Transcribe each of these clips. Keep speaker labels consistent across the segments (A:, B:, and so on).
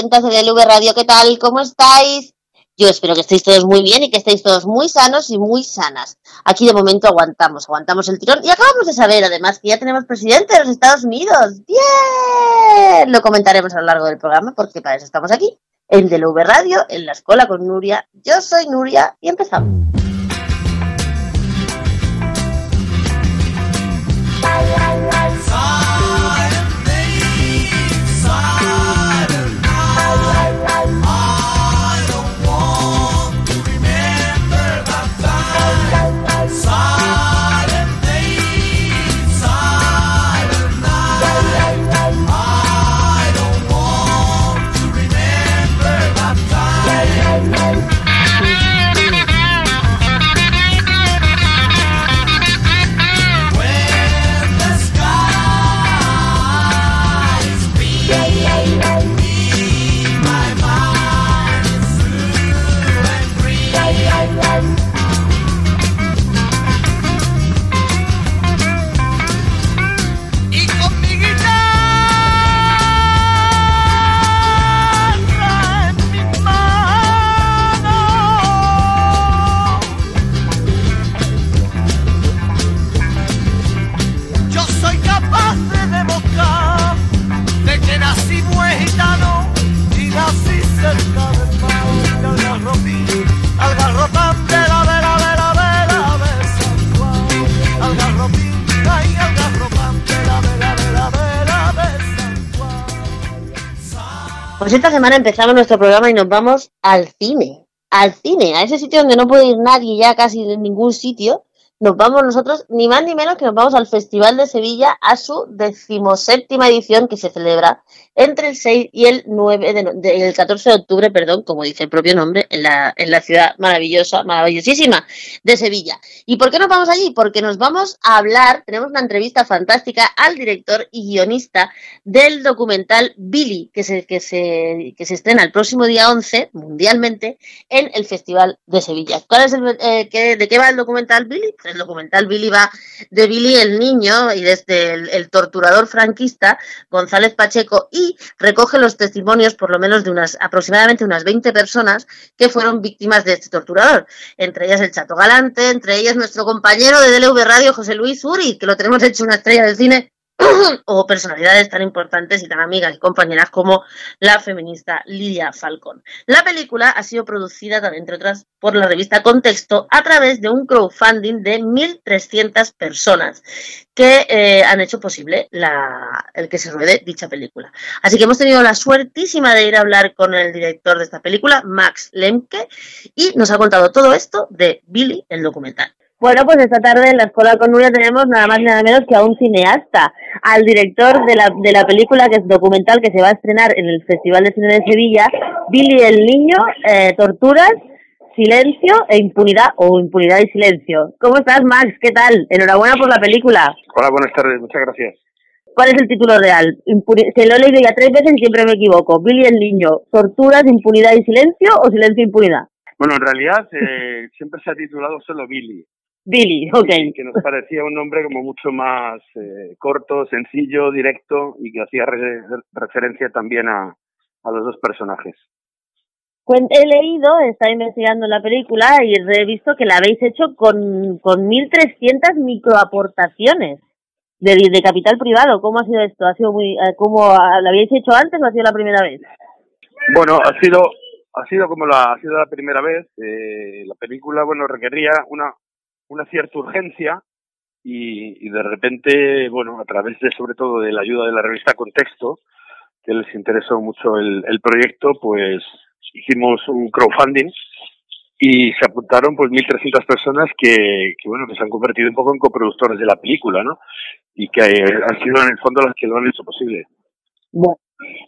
A: oyentes de DLV Radio, ¿qué tal? ¿Cómo estáis? Yo espero que estéis todos muy bien y que estéis todos muy sanos y muy sanas. Aquí de momento aguantamos, aguantamos el tirón y acabamos de saber además que ya tenemos presidente de los Estados Unidos. ¡Bien! Lo comentaremos a lo largo del programa porque para eso estamos aquí, en DLV Radio, en la escuela con Nuria. Yo soy Nuria y empezamos. Pues esta semana empezamos nuestro programa y nos vamos al cine. Al cine, a ese sitio donde no puede ir nadie ya casi en ningún sitio. Nos vamos nosotros, ni más ni menos que nos vamos al Festival de Sevilla a su decimoséptima edición que se celebra entre el 6 y el 9 de, el 14 de octubre, perdón, como dice el propio nombre, en la, en la ciudad maravillosa, maravillosísima de Sevilla. ¿Y por qué nos vamos allí? Porque nos vamos a hablar, tenemos una entrevista fantástica al director y guionista del documental Billy, que se, que se, que se estrena el próximo día 11 mundialmente en el Festival de Sevilla. ¿Cuál es el, eh, ¿De qué va el documental Billy? El documental Billy va de Billy el niño y desde el, el torturador franquista González Pacheco y recoge los testimonios por lo menos de unas aproximadamente unas 20 personas que fueron víctimas de este torturador, entre ellas el Chato Galante, entre ellas nuestro compañero de DLV Radio José Luis Uri, que lo tenemos hecho una estrella del cine o personalidades tan importantes y tan amigas y compañeras como la feminista Lidia Falcón. La película ha sido producida, entre otras, por la revista Contexto a través de un crowdfunding de 1.300 personas que eh, han hecho posible el que se ruede dicha película. Así que hemos tenido la suertísima de ir a hablar con el director de esta película, Max Lemke, y nos ha contado todo esto de Billy, el documental. Bueno, pues esta tarde en la Escuela con Nuria tenemos nada más y nada menos que a un cineasta, al director de la, de la película que es documental que se va a estrenar en el Festival de Cine de Sevilla, Billy el Niño, eh, Torturas, Silencio e Impunidad, o Impunidad y Silencio. ¿Cómo estás, Max? ¿Qué tal? Enhorabuena por la película.
B: Hola, buenas tardes, muchas gracias.
A: ¿Cuál es el título real? Se lo he leído ya tres veces y siempre me equivoco. Billy el Niño, Torturas, Impunidad y Silencio o Silencio e Impunidad.
B: Bueno, en realidad eh, siempre se ha titulado solo Billy.
A: Billy, ok.
B: Que nos parecía un nombre como mucho más eh, corto, sencillo, directo y que hacía referencia también a, a los dos personajes.
A: He leído, estado investigando la película y he visto que la habéis hecho con, con 1.300 microaportaciones de, de capital privado. ¿Cómo ha sido esto? ¿Ha sido muy, eh, ¿Cómo la habéis hecho antes o ha sido la primera vez?
B: Bueno, ha sido ha sido como la ha sido la primera vez. Eh, la película, bueno, requería una una cierta urgencia y, y, de repente, bueno, a través de sobre todo de la ayuda de la revista Contexto, que les interesó mucho el, proyecto, pues hicimos un crowdfunding y se apuntaron pues 1.300 personas que, que, bueno, que se han convertido un poco en coproductores de la película, ¿no? Y que han sido en el fondo las que lo han hecho posible.
A: Bueno,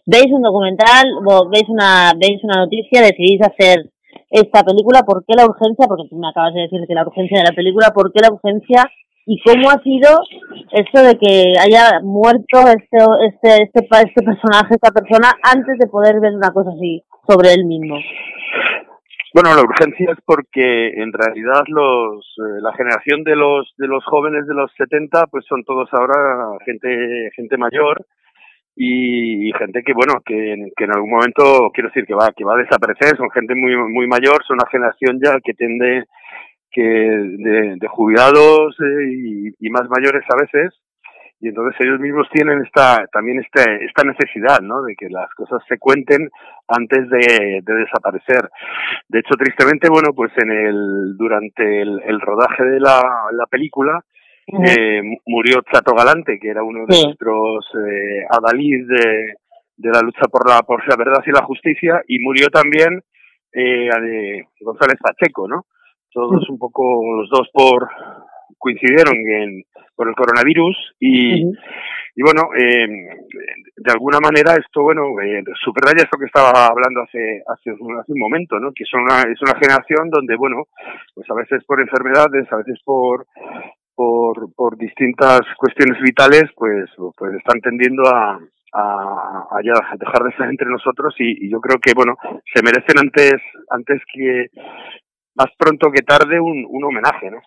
A: veis un documental, veis una, veis una noticia, decidís hacer esta película, ¿por qué la urgencia? Porque tú me acabas de decir que la urgencia de la película, ¿por qué la urgencia? ¿Y cómo ha sido esto de que haya muerto este, este, este, este personaje, esta persona, antes de poder ver una cosa así sobre él mismo?
B: Bueno, la urgencia es porque en realidad los eh, la generación de los de los jóvenes de los 70 pues son todos ahora gente gente mayor y, gente que bueno que, en algún momento quiero decir que va que va a desaparecer son gente muy muy mayor son una generación ya que tiende que de, jubilados eh, y, más mayores a veces y entonces ellos mismos tienen esta también este, esta necesidad ¿no? de que las cosas se cuenten antes de, de desaparecer de hecho tristemente bueno pues en el durante el, rodaje de la película eh, murió Chato Galante, que era uno de nuestros eh, adalid de, de, la lucha por la, por la verdad y la justicia, y murió también eh, González Pacheco, ¿no? Todos un poco, los dos por coincidieron en, por el coronavirus y, y bueno, eh, de alguna manera esto, bueno, eh, subraya esto que estaba hablando hace, hace, hace un momento, ¿no? Que son una, es una generación donde, bueno, pues a veces por enfermedades, a veces por, por, por distintas cuestiones vitales, pues, pues están tendiendo a, a, a, dejar de estar entre nosotros y, yo creo que, bueno, se merecen antes, antes que, más pronto que tarde, un, un homenaje, ¿no?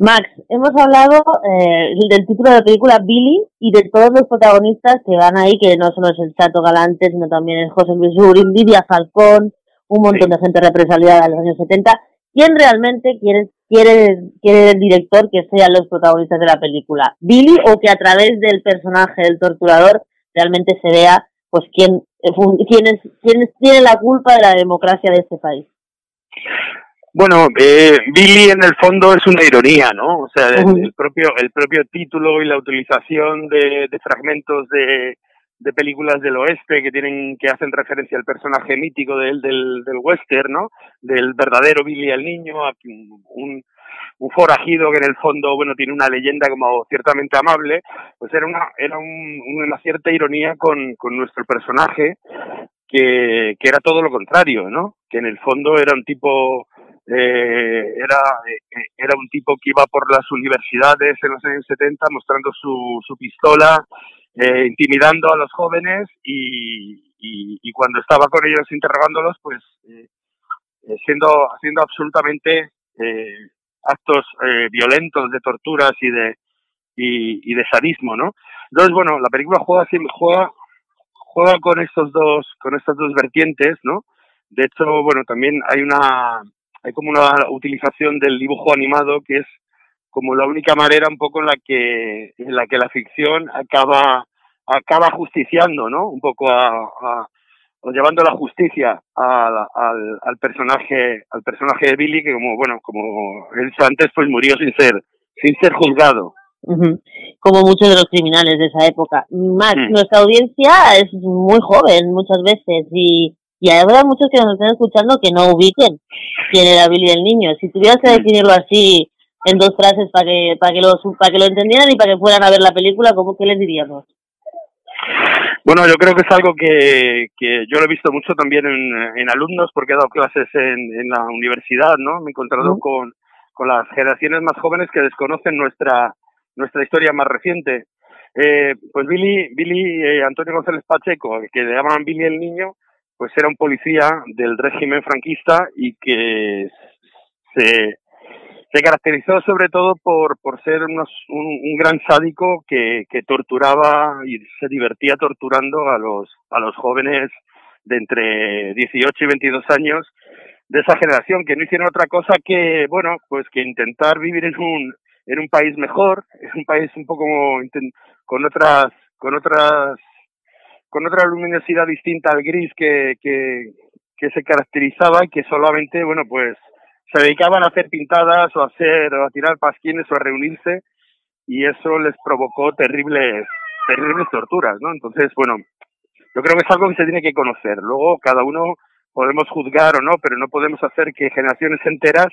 A: Max, hemos hablado eh, del título de la película Billy y de todos los protagonistas que van ahí, que no solo es el Chato Galante, sino también es José Luis Urín, Lidia Falcón, un montón de gente represaliada en los años 70. ¿Quién realmente quiere quiere, quiere el director que sean los protagonistas de la película, Billy, o que a través del personaje del torturador realmente se vea pues quién, quién, es, quién tiene la culpa de la democracia de este país.
B: Bueno, eh, Billy en el fondo es una ironía, ¿no? O sea, el, propio el propio título y la utilización de, de fragmentos de, de películas del oeste que tienen que hacen referencia al personaje mítico del, del, del western, ¿no? Del verdadero Billy el niño, un, un forajido que en el fondo, bueno, tiene una leyenda como ciertamente amable, pues era una, era un, una cierta ironía con, con nuestro personaje, que, que era todo lo contrario, ¿no? Que en el fondo era un tipo, eh, era, eh, era un tipo que iba por las universidades en los años 70 mostrando su, su pistola, eh, intimidando a los jóvenes y, y, cuando estaba con ellos interrogándolos, pues eh, eh, siendo haciendo absolutamente eh, actos eh, violentos de torturas y de y, de sadismo, ¿no? Entonces, bueno, la película juega juega juega con estos dos con estas dos vertientes, ¿no? De hecho, bueno, también hay una hay como una utilización del dibujo animado que es como la única manera un poco en la que en la que la ficción acaba acaba justiciando no un poco a, a o llevando la justicia al, al, al, personaje al personaje de Billy que como bueno como él antes pues murió sin ser sin ser juzgado.
A: Uh -huh. como muchos de los criminales de esa época. Más mm. nuestra audiencia es muy joven muchas veces y y habrá muchos que nos estén escuchando que no ubiquen quién era Billy el niño. Si tuvieras que definirlo así en dos frases para que, para que, lo, para que lo entendieran y para que fueran a ver la película, ¿cómo que les diríamos?
B: Bueno, yo creo que es algo que, que yo lo he visto mucho también en, en alumnos porque he dado clases en, en la universidad, ¿no? Me he encontrado con, con las generaciones más jóvenes que desconocen nuestra, nuestra historia más reciente. Eh, pues Billy, Billy eh, Antonio González Pacheco, que le llamaban Billy el Niño, pues era un policía del régimen franquista y que se, se caracterizó sobre todo por, por ser unos, un, gran sádico que, que torturaba y se divertía torturando a los, a los jóvenes de entre 18 y 22 años de esa generación que no hicieron otra cosa que, bueno, pues que intentar vivir en un, en un país mejor, en un país un poco con otras, con otras, con otra luminosidad distinta al gris que, que, que se caracterizaba y que solamente, bueno, pues se dedicaban a hacer pintadas o a hacer o a tirar pasquines o a reunirse y eso les provocó terribles terribles torturas, ¿no? Entonces, bueno, yo creo que es algo que se tiene que conocer. Luego cada uno podemos juzgar o no, pero no podemos hacer que generaciones enteras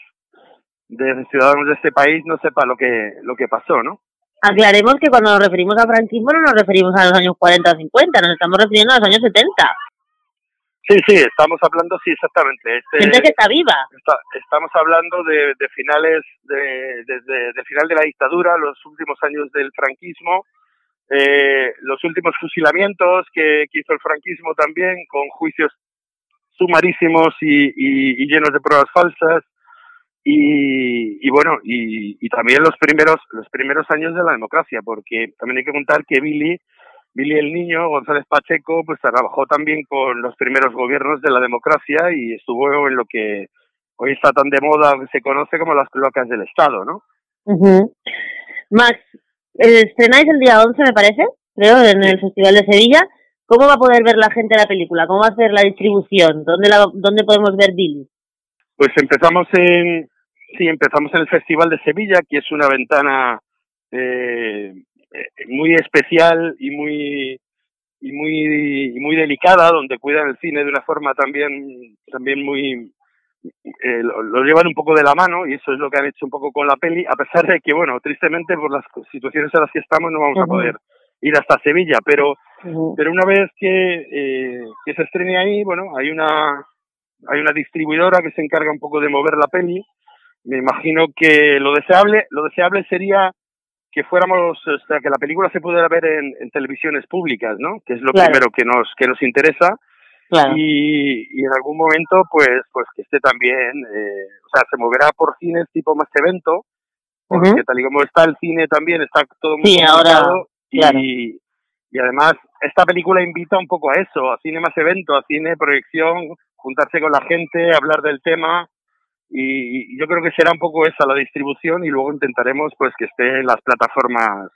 B: de ciudadanos de este país no sepa lo que lo que pasó, ¿no?
A: Aclaremos que cuando nos referimos a franquismo no nos referimos a los años 40 o 50, nos estamos refiriendo a los años 70.
B: Sí, sí, estamos hablando, sí, exactamente.
A: Este, Gente que está viva.
B: Está, estamos hablando de, de finales, de, desde de final de la dictadura, los últimos años del franquismo, eh, los últimos fusilamientos que, que, hizo el franquismo también, con juicios sumarísimos y, y, y llenos de pruebas falsas, y, y bueno, y, y también los primeros, los primeros años de la democracia, porque también hay que contar que Billy Billy el Niño, González Pacheco, pues trabajó también con los primeros gobiernos de la democracia y estuvo en lo que hoy está tan de moda, se conoce como las cloacas del Estado, ¿no?
A: Max, estrenáis el día 11, me parece, creo, en el Festival de Sevilla. ¿Cómo va a poder ver la gente la película? ¿Cómo va a ser la distribución? ¿Dónde, la, dónde podemos ver Billy?
B: Pues empezamos en, sí, empezamos en el Festival de Sevilla, que es una ventana eh, muy especial y muy y muy y muy delicada, donde cuidan el cine de una forma también también muy eh, lo, llevan un poco de la mano y eso es lo que han hecho un poco con la peli, a pesar de que, bueno, tristemente por las situaciones en las que estamos no vamos a poder ir hasta Sevilla, pero pero una vez que, eh, que se estrene ahí, bueno, hay una hay una distribuidora que se encarga un poco de mover la peli. Me imagino que lo deseable lo deseable sería que fuéramos, o sea, que la película se pudiera ver en, en televisiones públicas, ¿no? Que es lo primero que nos que nos interesa. Y, y, en algún momento, pues, pues que esté también, eh, o sea, se moverá por cines tipo más evento, porque tal y como está el cine también, está todo muy
A: sí, ahora,
B: y, y además esta película invita un poco a eso, a cine más evento, a cine proyección, juntarse con la gente, hablar del tema y, yo creo que será un poco esa la distribución y luego intentaremos pues que esté en las plataformas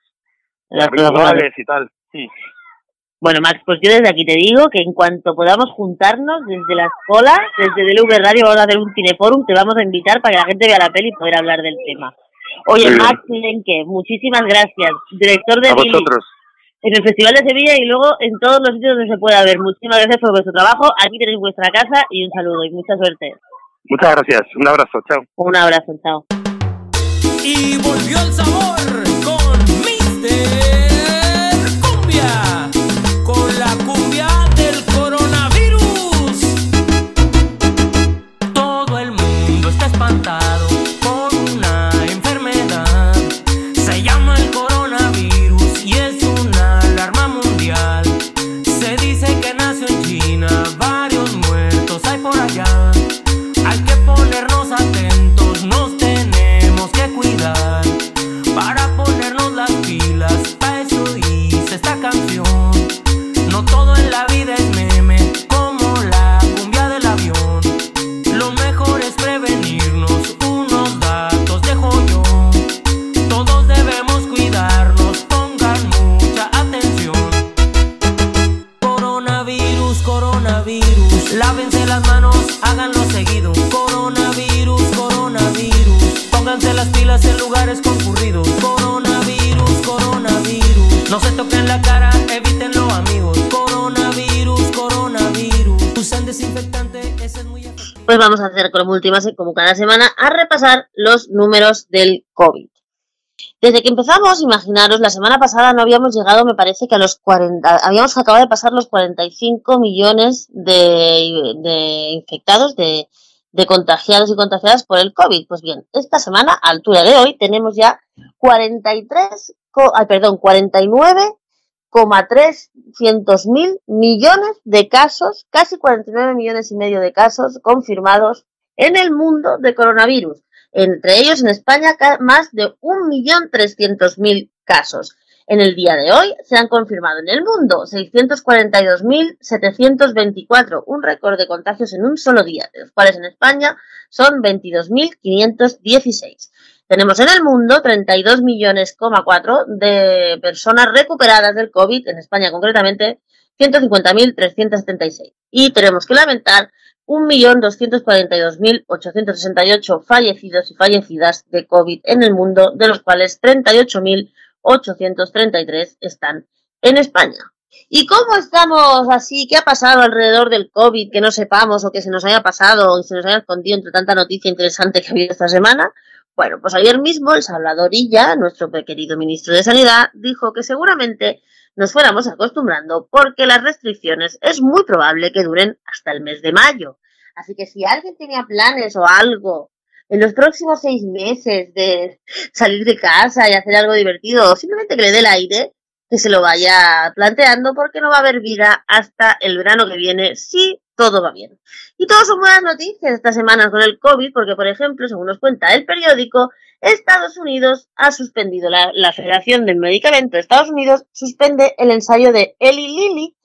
B: habituales y tal. Sí.
A: Bueno, Max, pues yo desde aquí te digo que en cuanto podamos juntarnos desde la escuela, desde DLV Radio, vamos a hacer un cineforum, te vamos a invitar para que la gente vea la peli y poder hablar del tema. Oye, Max Lenke, muchísimas gracias, director de
B: a vosotros.
A: en el Festival de Sevilla y luego en todos los sitios donde se pueda ver. Muchísimas gracias por vuestro trabajo, aquí tenéis vuestra casa y un saludo y mucha suerte.
B: Muchas gracias, un abrazo, chao.
A: Un abrazo, chao.
C: Y volvió el sabor
A: como cada semana, a repasar los números del COVID. Desde que empezamos, imaginaros, la semana pasada no habíamos llegado, me parece que a los 40, habíamos acabado de pasar los 45 millones de, infectados, de, de contagiados y contagiadas por el COVID. Pues bien, esta semana, a altura de hoy, tenemos ya 43, ay, perdón, 49 mil millones de casos, casi 49 millones y medio de casos confirmados en el mundo de coronavirus. Entre ellos, en España, más de 1.300.000 casos. En el día de hoy se han confirmado en el mundo 642.724, un récord de contagios en un solo día, de los cuales en España son 22.516. Tenemos en el mundo 32 millones, de personas recuperadas del COVID, en España concretamente 150.376. Y tenemos que lamentar 1.242.868 fallecidos y fallecidas de COVID en el mundo, de los cuales 38.833 están en España. ¿Y cómo estamos así? ¿Qué ha pasado alrededor del COVID que no sepamos o que se nos haya pasado o se nos haya escondido entre tanta noticia interesante que ha habido esta semana? Bueno, pues ayer mismo el Salvadorilla, nuestro querido ministro de Sanidad, dijo que seguramente nos fuéramos acostumbrando porque las restricciones es muy probable que duren hasta el mes de mayo. Así que si alguien tenía planes o algo en los próximos seis meses de salir de casa y hacer algo divertido o simplemente que le el aire, que se lo vaya planteando porque no va a haber vida hasta el verano que viene si todo va bien. Y todo son buenas noticias estas semanas con el COVID porque, por ejemplo, según nos cuenta el periódico, Estados Unidos ha suspendido, la, la Federación del Medicamento de Estados Unidos suspende el ensayo de Eli Lilly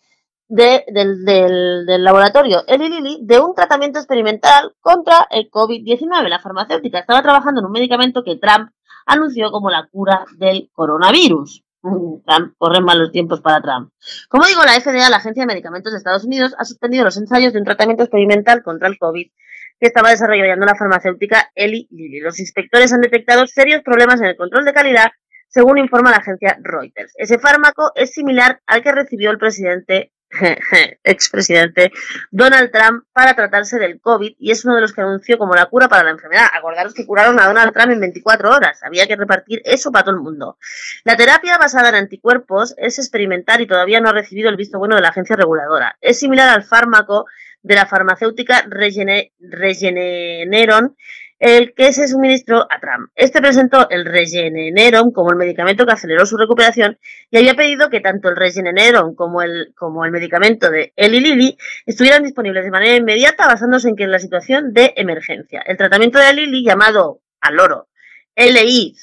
A: de, del, del, laboratorio Eli Lilly de un tratamiento experimental contra el COVID-19. La farmacéutica estaba trabajando en un medicamento que Trump anunció como la cura del coronavirus. Trump, corren malos tiempos para Trump. Como digo, la FDA, la Agencia de Medicamentos de Estados Unidos, ha suspendido los ensayos de un tratamiento experimental contra el COVID que estaba desarrollando la farmacéutica Eli Lilly. Los inspectores han detectado serios problemas en el control de calidad, según informa la agencia Reuters. Ese fármaco es similar al que recibió el presidente expresidente Donald Trump para tratarse del COVID y es uno de los que anunció como la cura para la enfermedad. Acordaros que curaron a Donald Trump en 24 horas. Había que repartir eso para todo el mundo. La terapia basada en anticuerpos es experimental y todavía no ha recibido el visto bueno de la agencia reguladora. Es similar al fármaco de la farmacéutica Regeneron el que se suministró a Trump. Este presentó el Regeneron como el medicamento que aceleró su recuperación y había pedido que tanto el Regeneron como el, como el medicamento de Eli Lilly estuvieran disponibles de manera inmediata basándose en que en la situación de emergencia. El tratamiento de Lilly, llamado al oro LI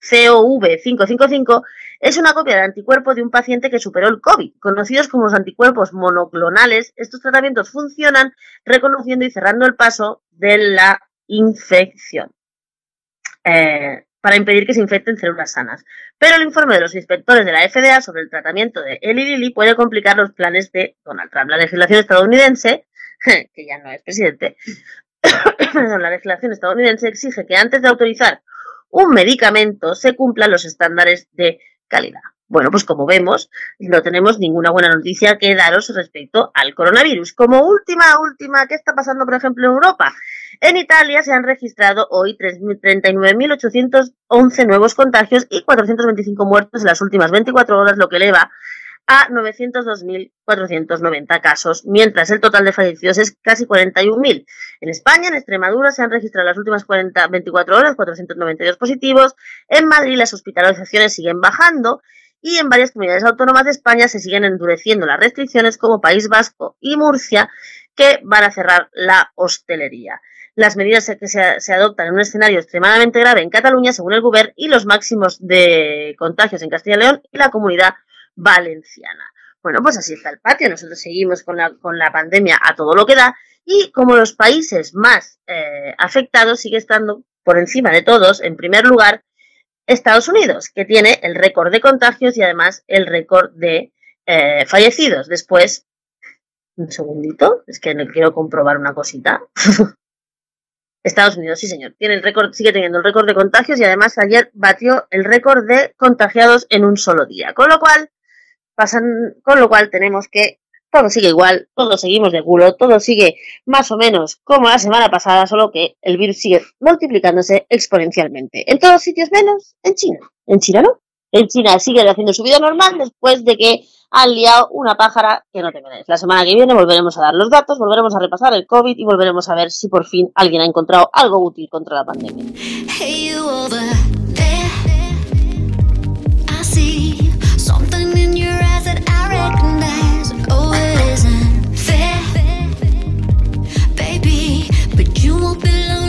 A: COV555 es una copia del anticuerpo de un paciente que superó el COVID. Conocidos como los anticuerpos monoclonales, estos tratamientos funcionan reconociendo y cerrando el paso de la infección eh, para impedir que se infecten células sanas. Pero el informe de los inspectores de la FDA sobre el tratamiento de Eli Lilly puede complicar los planes de Donald Trump. La legislación estadounidense, que ya no es presidente, la legislación estadounidense exige que antes de autorizar un medicamento se cumplan los estándares de calidad. Bueno, pues como vemos, no tenemos ninguna buena noticia que daros respecto al coronavirus. Como última, última, ¿qué está pasando, por ejemplo, en Europa? En Italia se han registrado hoy 39.811 nuevos contagios y 425 muertos en las últimas 24 horas, lo que eleva a 902.490 casos, mientras el total de fallecidos es casi 41.000. En España, en Extremadura, se han registrado las últimas 40, 24 horas 492 positivos. En Madrid, las hospitalizaciones siguen bajando y en varias comunidades autónomas de España se siguen endureciendo las restricciones como País Vasco y Murcia que van a cerrar la hostelería. Las medidas que se, adoptan en un escenario extremadamente grave en Cataluña, según el Gobierno, y los máximos de contagios en Castilla y León y la comunidad valenciana. Bueno, pues así está el patio. Nosotros seguimos con la, con la pandemia a todo lo que da y como los países más eh, afectados sigue estando por encima de todos, en primer lugar, Estados Unidos, que tiene el récord de contagios y además el récord de eh, fallecidos. Después, un segundito, es que quiero comprobar una cosita. Estados Unidos, sí señor, tiene el récord, sigue teniendo el récord de contagios y además ayer batió el récord de contagiados en un solo día. Con lo cual, pasan, con lo cual tenemos que todo sigue igual, todos seguimos de culo, todo sigue más o menos como la semana pasada, solo que el virus sigue multiplicándose exponencialmente. En todos sitios menos en China. En China no. En China sigue haciendo su vida normal después de que han liado una pájara que no te mereces. La semana que viene volveremos a dar los datos, volveremos a repasar el COVID y volveremos a ver si por fin alguien ha encontrado algo útil contra la pandemia. Hey belong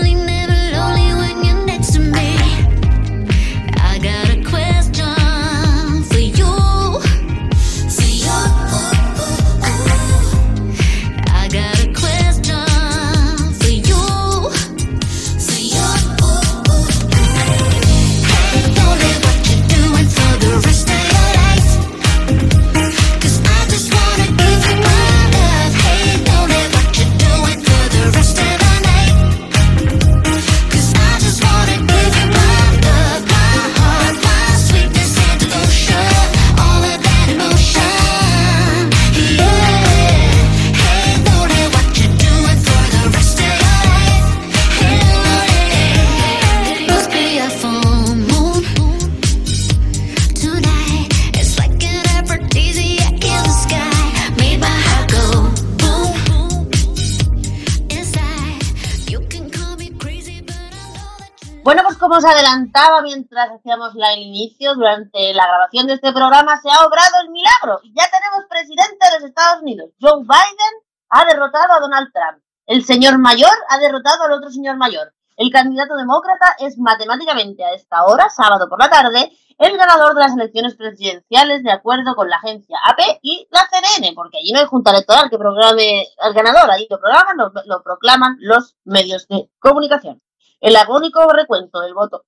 A: como os adelantaba mientras hacíamos el inicio, durante la grabación de este programa se ha obrado el milagro ya tenemos presidente de los Estados Unidos. Joe Biden ha derrotado a Donald Trump. El señor mayor ha derrotado al otro señor mayor. El candidato demócrata es matemáticamente a esta hora, sábado por la tarde, el ganador de las elecciones presidenciales de acuerdo con la agencia AP y la CNN, porque allí no hay junta electoral que programe al ganador, allí lo programan, lo proclaman los medios de comunicación. El agónico recuento del voto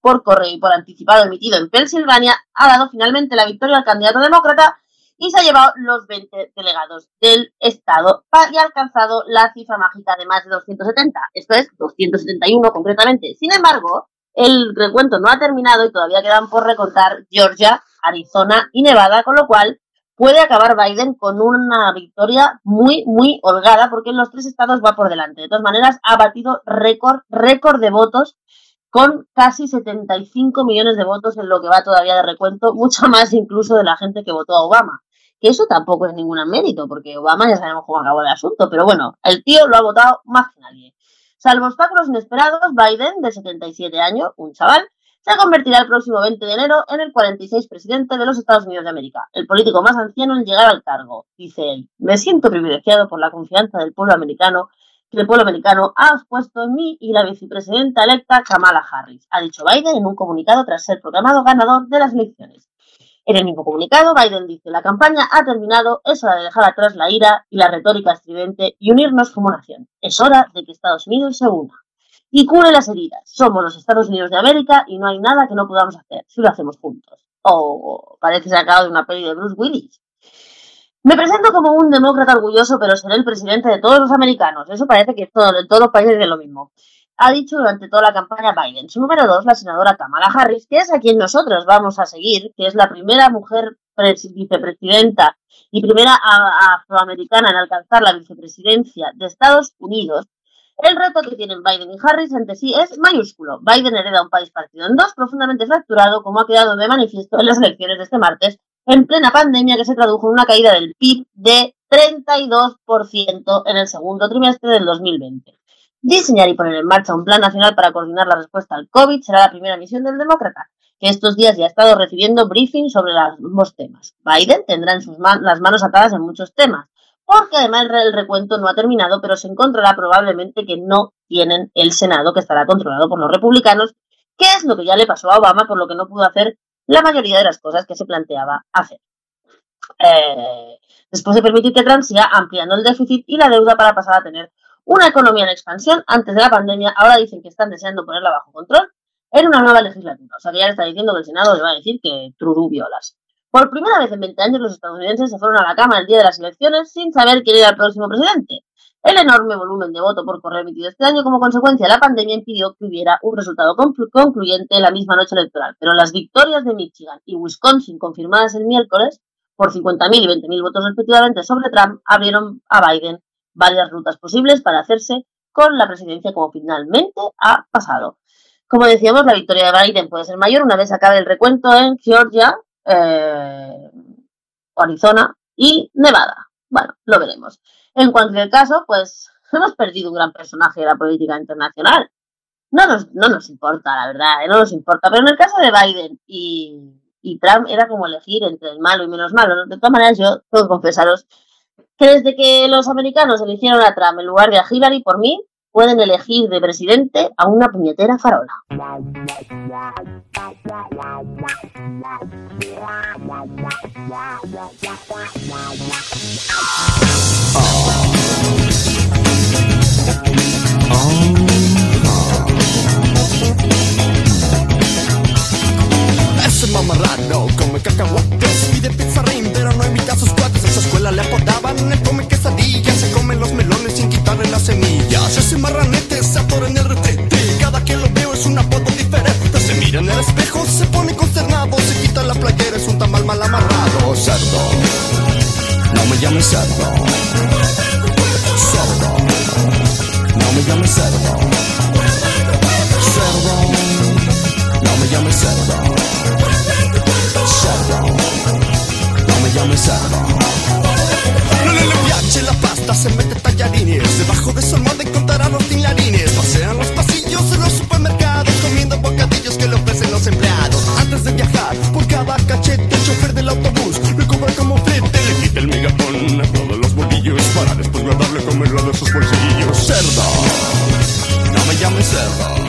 A: por correo y por anticipado emitido en Pensilvania ha dado finalmente la victoria al candidato demócrata y se ha llevado los 20 delegados del Estado y ha alcanzado la cifra mágica de más de 270. Esto es 271 concretamente. Sin embargo, el recuento no ha terminado y todavía quedan por recontar Georgia, Arizona y Nevada, con lo cual puede acabar Biden con una victoria muy, muy holgada porque en los tres estados va por delante. De todas maneras, ha batido récord, récord de votos con casi 75 millones de votos en lo que va todavía de recuento, mucho más incluso de la gente que votó a Obama. Que eso tampoco es ningún mérito, porque Obama ya sabemos cómo acabó el asunto, pero bueno, el tío lo ha votado más que nadie. Salvo obstáculos inesperados, Biden, de 77 años, un chaval, se convertirá el próximo 20 de enero en el 46 presidente de los Estados Unidos de América, el político más anciano en llegar al cargo, dice él. Me siento privilegiado por la confianza del pueblo americano que el pueblo americano ha puesto en mí y la vicepresidenta electa Kamala Harris, ha dicho Biden en un comunicado tras ser proclamado ganador de las elecciones. En el mismo comunicado, Biden dice, la campaña ha terminado, es hora de dejar atrás la ira y la retórica estridente y unirnos como nación. Es hora de que Estados Unidos se una. Y cure las heridas. Somos los Estados Unidos de América y no hay nada que no podamos hacer si lo hacemos juntos. O parece sacado de una peli de Bruce Willis. Me presento como un demócrata orgulloso, pero seré el presidente de todos los americanos. Eso parece que todo, en todos los países es lo mismo. Ha dicho durante toda la campaña Biden. Su número dos, la senadora Kamala Harris, que es a quien nosotros vamos a seguir, que es la primera mujer vicepresidenta y primera afroamericana en alcanzar la vicepresidencia de Estados Unidos. El reto que tienen Biden y Harris entre sí es mayúsculo. Biden hereda un país partido en dos, profundamente fracturado, como ha quedado de manifiesto en las elecciones de este martes, en plena pandemia que se tradujo en una caída del PIB de 32% en el segundo trimestre del 2020. Diseñar y poner en marcha un plan nacional para coordinar la respuesta al COVID será la primera misión del demócrata, que estos días ya ha estado recibiendo briefings sobre los temas. Biden tendrá en sus man las manos atadas en muchos temas, porque además el recuento no ha terminado, pero se encontrará probablemente que no tienen el Senado, que estará controlado por los republicanos, que es lo que ya le pasó a Obama, por lo que no pudo hacer la mayoría de las cosas que se planteaba hacer. Eh, después de permitir que Trump siga ampliando el déficit y la deuda para pasar a tener una economía en expansión antes de la pandemia, ahora dicen que están deseando ponerla bajo control en una nueva legislatura. O sea que ya le está diciendo que el Senado le va a decir que trudú violas. Por primera vez en 20 años los estadounidenses se fueron a la cama el día de las elecciones sin saber quién era el próximo presidente. El enorme volumen de voto por correo emitido este año como consecuencia de la pandemia impidió que hubiera un resultado concluyente la misma noche electoral, pero las victorias de Michigan y Wisconsin confirmadas el miércoles por 50.000 y 20.000 votos respectivamente sobre Trump abrieron a Biden varias rutas posibles para hacerse con la presidencia como finalmente ha pasado. Como decíamos, la victoria de Biden puede ser mayor una vez acabe el recuento en Georgia, eh, Arizona y Nevada. Bueno, lo veremos. En cualquier caso, pues hemos perdido un gran personaje de la política internacional. No nos, no nos importa, la verdad, ¿eh? no nos importa. Pero en el caso de Biden y, y Trump era como elegir entre el malo y menos malo. De todas maneras, yo que confesaros que desde que los americanos eligieron a Trump en lugar de a Hillary, por mí, pueden elegir de presidente a una puñetera farola.
D: Ese mamarrano come cacahuates Pide pizza pero no invita sus cuates En su escuela le apodaban el come quesadillas Se comen los melones sin quitarle las semillas Ese marranete se atora en el retrete Cada que lo veo es un apodo diferente. Se mira en el espejo, se pone consternado. Se quita la playera, es un tamal mal amarrado. Cerdo, no me llames cerdo. Cerdo, no me llames cerdo. Cerdo, no me llames cerdo. Cerdo, no me llames cerdo tallarines. Debajo de su almohada encontrará los tinlarines. Pasean los pasillos de los supermercados, comiendo bocadillos que le ofrecen los empleados. Antes de viajar, por cada cachete, el chofer del autobús le cobra como flete. Le quita el megapón a todos los bolillos para después guardarle comerlo de sus bolsillos. Cerdo,
A: no me llamen cerdo.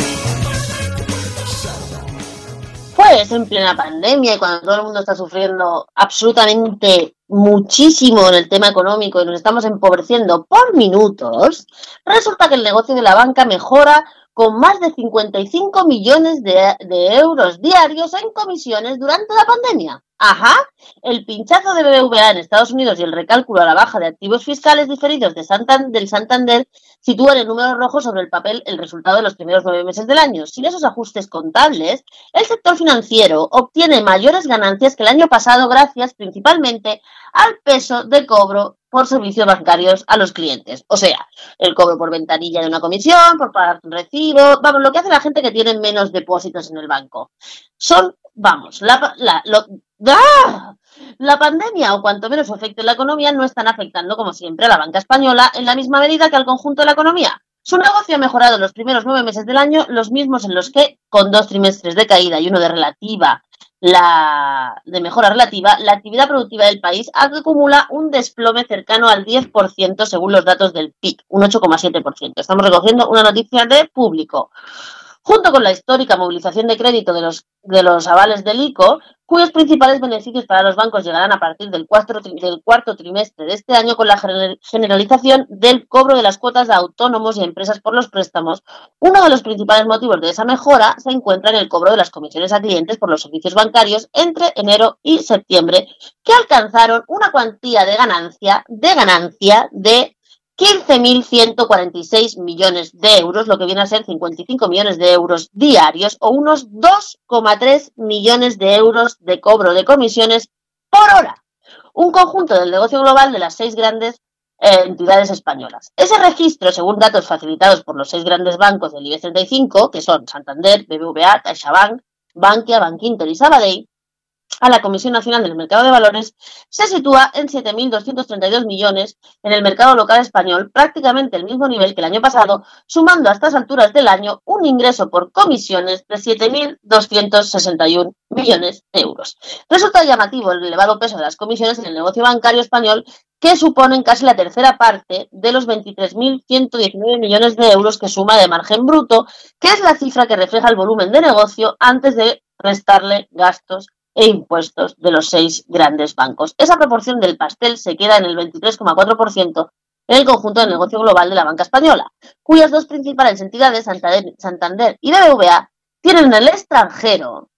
A: Pues en plena pandemia y cuando todo el mundo está sufriendo absolutamente muchísimo en el tema económico y nos estamos empobreciendo por minutos, resulta que el negocio de la banca mejora con más de 55 millones de, de euros diarios en comisiones durante la pandemia. Ajá, el pinchazo de BBVA en Estados Unidos y el recálculo a la baja de activos fiscales diferidos de Santan- del Santander sitúan en números rojos sobre el papel el resultado de los primeros nueve meses del año. Sin esos ajustes contables, el sector financiero obtiene mayores ganancias que el año pasado gracias principalmente al peso de cobro por servicios bancarios a los clientes. O sea, el cobro por ventanilla de una comisión, por pagar un recibo, vamos, lo que hace la gente que tiene menos depósitos en el banco. Son, vamos, la, la, lo- ¡Ah! La pandemia, o cuanto menos en la economía, no están afectando, como siempre, a la banca española en la misma medida que al conjunto de la economía. Su negocio ha mejorado en los primeros nueve meses del año, los mismos en los que, con dos trimestres de caída y uno de relativa, la de mejora relativa, la actividad productiva del país acumula un desplome cercano al 10% según los datos del PIB, un 8,7%. Estamos recogiendo una noticia de público. Junto con la histórica movilización de crédito de los, de los avales del ICO, cuyos principales beneficios para los bancos llegarán a partir del cuarto, tri- del cuarto trimestre de este año con la gener- generalización del cobro de las cuotas de autónomos y empresas por los préstamos, uno de los principales motivos de esa mejora se encuentra en el cobro de las comisiones a clientes por los servicios bancarios entre enero y septiembre, que alcanzaron una cuantía de ganancia, de ganancia de 15.146 millones de euros, lo que viene a ser 55 millones de euros diarios o unos 2,3 millones de euros de cobro de comisiones por hora. Un conjunto del negocio global de las seis grandes eh, entidades españolas. Ese registro, según datos facilitados por los seis grandes bancos del IBEX 35, que son Santander, BBVA, CaixaBank, Bankia, Bankinter y Sabadell, a la Comisión Nacional del Mercado de Valores, se sitúa en 7.232 millones en el mercado local español, prácticamente el mismo nivel que el año pasado, sumando a estas alturas del año un ingreso por comisiones de 7.261 millones de euros. Resulta llamativo el elevado peso de las comisiones en el negocio bancario español, que suponen casi la tercera parte de los 23.119 millones de euros que suma de margen bruto, que es la cifra que refleja el volumen de negocio antes de restarle gastos e impuestos de los seis grandes bancos. Esa proporción del pastel se queda en el 23,4% en el conjunto del negocio global de la banca española, cuyas dos principales entidades, Santander, y BBVA, tienen en el extranjero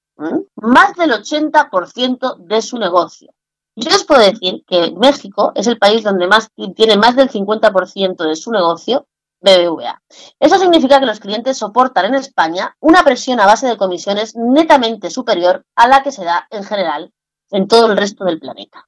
A: más del 80% de su negocio. Yo os puedo decir que México es el país donde más tiene más del 50% de su negocio BBVA. Eso significa que los clientes soportan en España una presión a base de comisiones netamente superior a la que se da en general en todo el resto del planeta.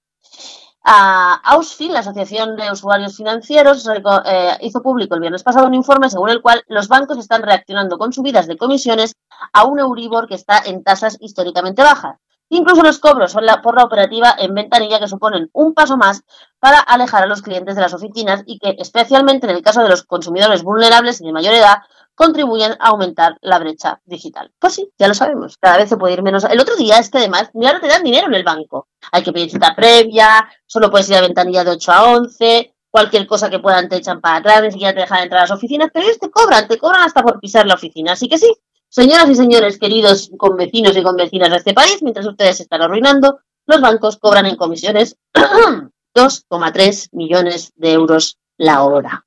A: A la Asociación de Usuarios Financieros, eh, hizo público el viernes pasado un informe según el cual los bancos están reaccionando con subidas de comisiones a un Euribor que está en tasas históricamente bajas. Incluso los cobros por la, por la operativa en ventanilla que suponen un paso más para alejar a los clientes de las oficinas y que, especialmente en el caso de los consumidores vulnerables y de mayor edad, contribuyen a aumentar la brecha digital. Pues sí, ya lo sabemos, cada vez se puede ir menos. El otro día es que además ya no te dan dinero en el banco. Hay que pedir cita previa, solo puedes ir a ventanilla de 8 a 11, cualquier cosa que puedan te echan para atrás, ni siquiera te dejan entrar a las oficinas, pero ellos te cobran, te cobran hasta por pisar la oficina. Así que sí, señoras y señores queridos convecinos y convecinas de este país, mientras ustedes se están arruinando, los bancos cobran en comisiones 2,3 millones de euros la hora.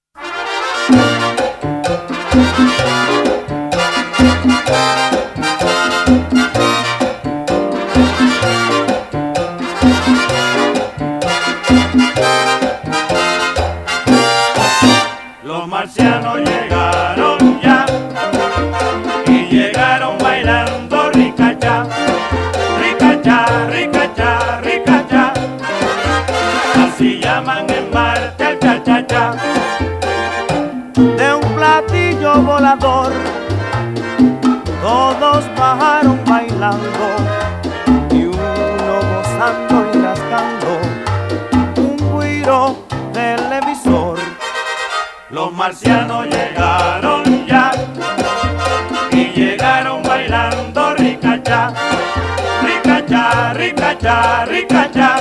C: Ricacha.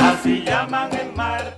C: Así llaman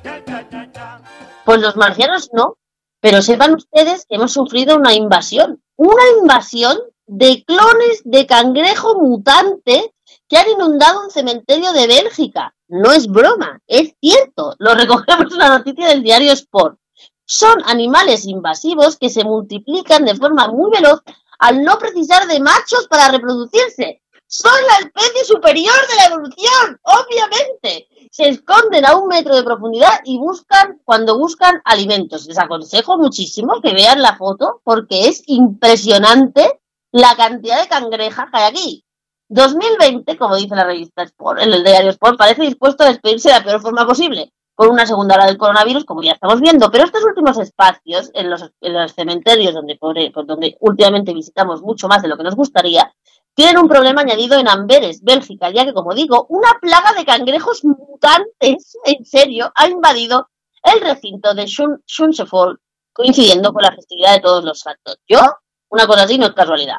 C: cha cha cha.
A: Pues los marcianos no, pero sepan ustedes que hemos sufrido una invasión, una invasión de clones de cangrejo mutante que han inundado un cementerio de Bélgica. No es broma, es cierto. Lo recogemos en la noticia del diario Sport. Son animales invasivos que se multiplican de forma muy veloz al no precisar de machos para reproducirse. Son la especie superior de la evolución, obviamente. Se esconden a un metro de profundidad y buscan, cuando buscan alimentos. Les aconsejo muchísimo que vean la foto porque es impresionante la cantidad de cangrejas que hay aquí. 2020, como dice la revista Sport, en el diario Sport, parece dispuesto a despedirse de la peor forma posible, con una segunda ola del coronavirus, como ya estamos viendo. Pero estos últimos espacios, en los, en los cementerios, donde, donde últimamente visitamos mucho más de lo que nos gustaría, tienen un problema añadido en Amberes, Bélgica, ya que, como digo, una plaga de cangrejos mutantes, en serio, ha invadido el recinto de Schunschefol, coincidiendo con la festividad de todos los santos. Yo, una cosa así no es casualidad.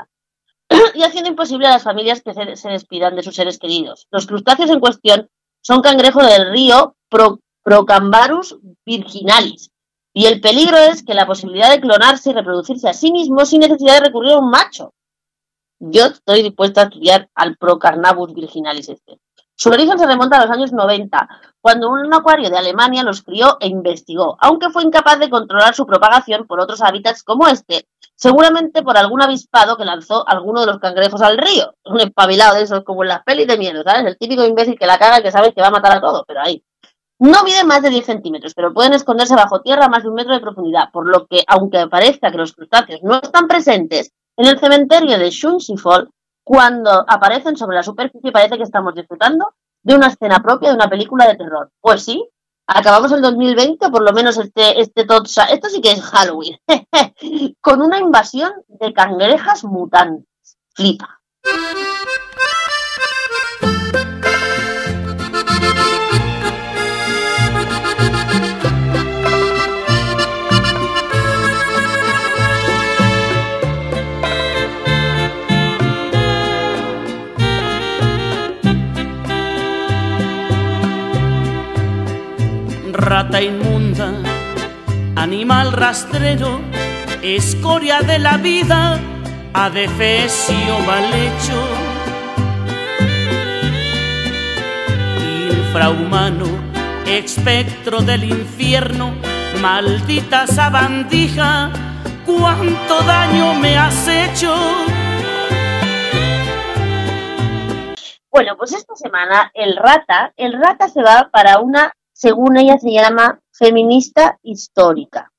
A: y haciendo imposible a las familias que se, despidan de sus seres queridos. Los crustáceos en cuestión son cangrejos del río Pro, Procambarus virginalis, y el peligro es que la posibilidad de clonarse y reproducirse a sí mismo sin necesidad de recurrir a un macho. Yo estoy dispuesta a estudiar al Procarnabus virginalis este. Su origen se remonta a los años 90, cuando un acuario de Alemania los crió e investigó, aunque fue incapaz de controlar su propagación por otros hábitats como este, seguramente por algún avispado que lanzó alguno de los cangrejos al río. Un espabilado de esos, como en las pelis de miedo, ¿sabes? El típico imbécil que la caga que sabe que va a matar a todo, pero ahí. No miden más de 10 centímetros, pero pueden esconderse bajo tierra a más de un metro de profundidad, por lo que, aunque parezca que los crustáceos no están presentes, en el cementerio de Schunschifol, cuando aparecen sobre la superficie, parece que estamos disfrutando de una escena propia de una película de terror. Pues sí, acabamos el 2020, por lo menos este, este esto sí que es Halloween, con una invasión de cangrejas mutantes. Flipa.
E: Rata inmunda, animal rastrero, escoria de la vida, adefesio mal hecho, infrahumano, espectro del infierno, maldita sabandija, cuánto daño me has hecho.
A: Bueno, pues esta semana el rata, el rata se va para una según ella se llama feminista histórica.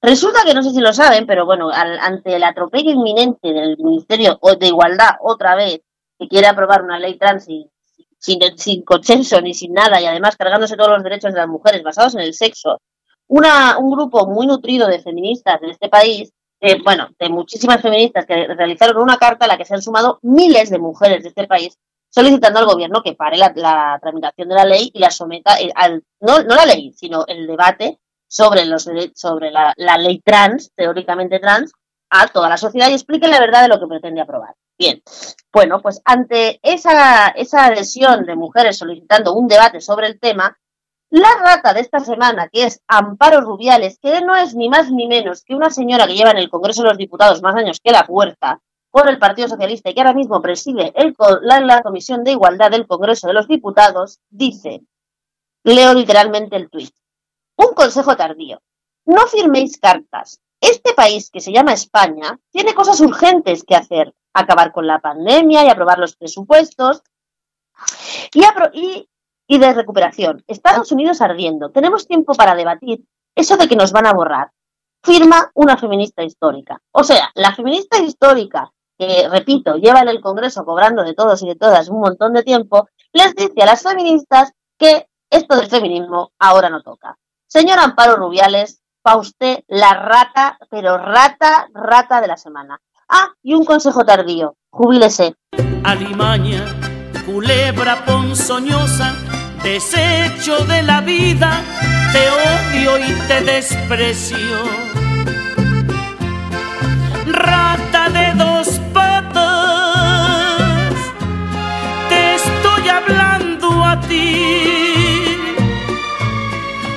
A: Resulta que no sé si lo saben, pero bueno, ante el atropello inminente del Ministerio de Igualdad, otra vez, que quiere aprobar una ley trans y, sin, sin consenso ni sin nada, y además cargándose todos los derechos de las mujeres basados en el sexo, una, un grupo muy nutrido de feministas de este país, eh, bueno, de muchísimas feministas que realizaron una carta a la que se han sumado miles de mujeres de este país solicitando al gobierno que pare la, tramitación de la ley y la someta eh, al, no, no la ley, sino el debate sobre, los, sobre la, la, ley trans, teóricamente trans, a toda la sociedad y explique la verdad de lo que pretende aprobar. Bien, bueno, pues ante esa, esa adhesión de mujeres solicitando un debate sobre el tema, la rata de esta semana, que es Amparo Rubiales, que no es ni más ni menos que una señora que lleva en el Congreso de los Diputados más años que la puerta, por el Partido Socialista y que ahora mismo preside la, Comisión de Igualdad del Congreso de los Diputados, dice, leo literalmente el tuit, un consejo tardío, no firméis cartas. Este país que se llama España tiene cosas urgentes que hacer, acabar con la pandemia y aprobar los presupuestos y de recuperación. Estados Unidos ardiendo. Tenemos tiempo para debatir eso de que nos van a borrar. Firma una feminista histórica. O sea, la feminista histórica que, repito, lleva en el Congreso cobrando de todos y de todas un montón de tiempo, les dice a las feministas que esto del feminismo ahora no toca. Señor Amparo Rubiales, pa' usted la rata, pero rata, rata de la semana. Ah, y un consejo tardío, jubílese.
E: Alimaña, culebra ponzoñosa, desecho de la vida, te odio y te desprecio. Rata de dos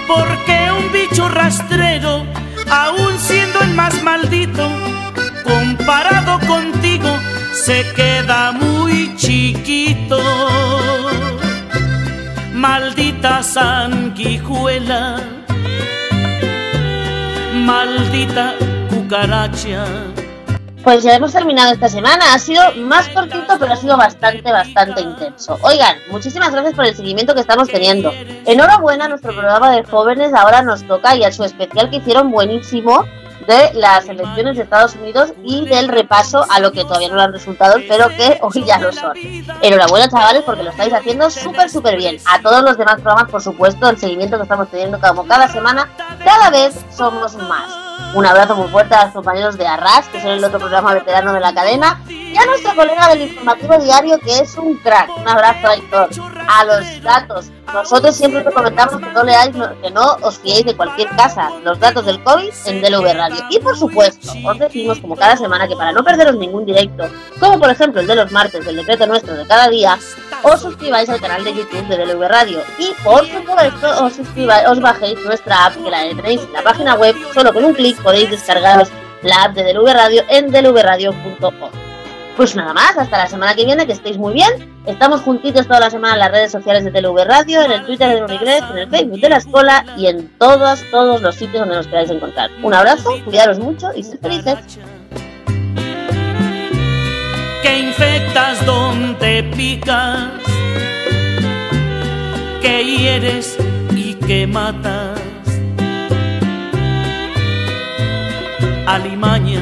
E: porque un bicho rastrero, aún siendo el más maldito, comparado contigo, se queda muy chiquito. Maldita sanguijuela, maldita cucaracha.
A: Pues ya hemos terminado esta semana. Ha sido más cortito, pero ha sido bastante, bastante intenso. Oigan, muchísimas gracias por el seguimiento que estamos teniendo. Enhorabuena, nuestro programa de jóvenes ahora nos toca y a su especial que hicieron buenísimo de las elecciones de Estados Unidos y del repaso a lo que todavía no lo han resultado, pero que hoy ya lo son. Enhorabuena, chavales, porque lo estáis haciendo súper, súper bien. A todos los demás programas, por supuesto, el seguimiento que estamos teniendo como cada semana, cada vez somos más. Un abrazo muy fuerte a los compañeros de Arras, que son el otro programa veterano de la cadena, y a nuestro colega del informativo diario, que es un crack. Un abrazo a Héctor. A los datos. Nosotros siempre te comentamos que no leáis, que no os fiéis de cualquier casa. Los datos del COVID en DLV Radio. Y por supuesto, os decimos como cada semana que para no perderos ningún directo, como por ejemplo el de los martes del decreto nuestro de cada día, os suscribáis al canal de YouTube de DLV Radio. Y por supuesto, os suscribáis, os bajéis nuestra app que la tenéis en la página web. Solo con un clic podéis descargaros la app de DLV Radio en dlvradio.com. Pues nada más, hasta la semana que viene, que estéis muy bien. Estamos juntitos toda la semana en las redes sociales de TLV Radio, en el Twitter de Unigres, en el Facebook de la escuela y en todos, todos los sitios donde nos queráis encontrar. Un abrazo, cuidaros mucho y sed felices.
E: que infectas donde picas, que hieres y que matas. Alimaña,